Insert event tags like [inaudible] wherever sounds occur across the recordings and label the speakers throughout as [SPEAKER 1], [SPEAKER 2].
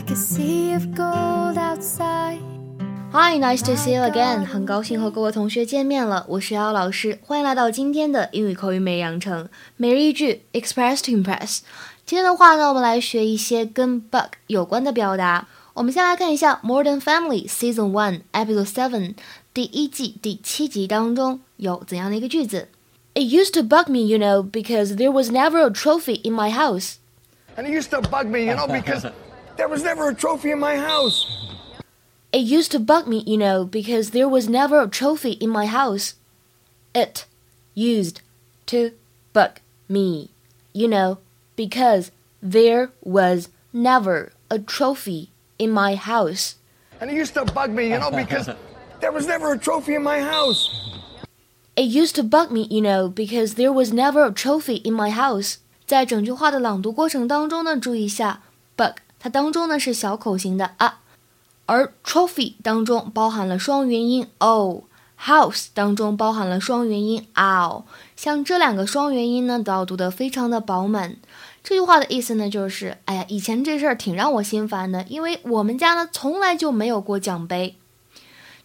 [SPEAKER 1] like a sea of gold outside. Hi, nice to see you again. 很高兴和各位同学见面了，我是姚老师，欢迎来到今天的英语口语美养成每日一句 Express to Impress。今天的话呢，我们来学一些跟 bug 有关的表达。我们先来看一下《Modern Family》Season One Episode Seven 第一季第七集当中有怎样的一个句子？It used to bug me, you know, because there was never a trophy in my house.
[SPEAKER 2] And it used to bug me, you know, because [laughs] there was never a trophy in my house.
[SPEAKER 1] It used to bug me, you know, because there was never a trophy in my house. It used to bug me, you know, because there was never a trophy in my house.
[SPEAKER 2] And it used to bug me, you know, because [laughs] there was never a trophy in my house.
[SPEAKER 1] It used to bug me, you know, because there was never a trophy in my house. 在整句话的朗读过程当中呢，注意一下 bug， 它当中呢是小口型的啊。而 trophy 当中包含了双元音 o，house 当中包含了双元音 ow，像这两个双元音呢，都要读得非常的饱满。这句话的意思呢，就是，哎呀，以前这事儿挺让我心烦的，因为我们家呢从来就没有过奖杯。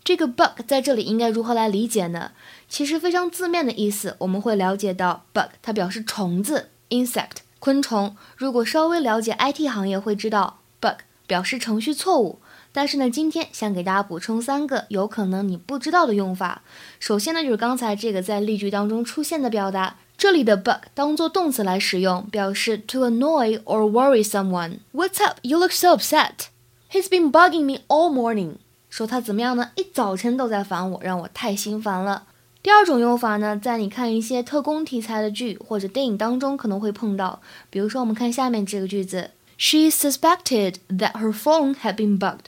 [SPEAKER 1] 这个 bug 在这里应该如何来理解呢？其实非常字面的意思，我们会了解到 bug 它表示虫子 insect 昆虫。如果稍微了解 IT 行业，会知道 bug 表示程序错误。但是呢，今天想给大家补充三个有可能你不知道的用法。首先呢，就是刚才这个在例句当中出现的表达，这里的 bug 当做动词来使用，表示 to annoy or worry someone。What's up? You look so upset. He's been bugging me all morning. 说他怎么样呢？一早晨都在烦我，让我太心烦了。第二种用法呢，在你看一些特工题材的剧或者电影当中可能会碰到，比如说我们看下面这个句子：She suspected that her phone had been bugged.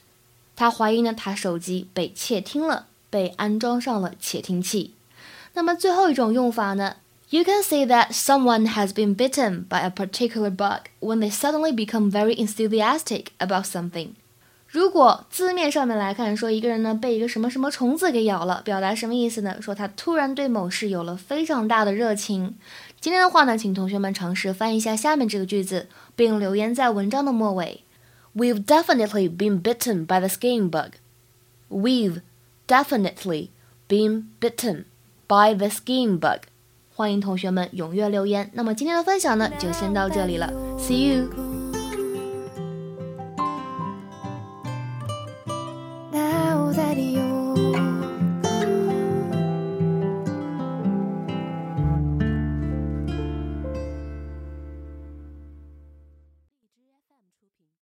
[SPEAKER 1] 他怀疑呢，他手机被窃听了，被安装上了窃听器。那么最后一种用法呢？You can say that someone has been bitten by a particular bug when they suddenly become very enthusiastic about something。 如果字面上面来看，说一个人呢被一个什么什么虫子给咬了，表达什么意思呢？说他突然对某事有了非常大的热情。今天的话呢，请同学们尝试翻译一下下面这个句子，并留言在文章的末尾。We've definitely been bitten by the skin bug. We've definitely been bitten by the skin bug. 欢迎同学们踊跃留言。那么今天的分享呢，就先到这里了。See you.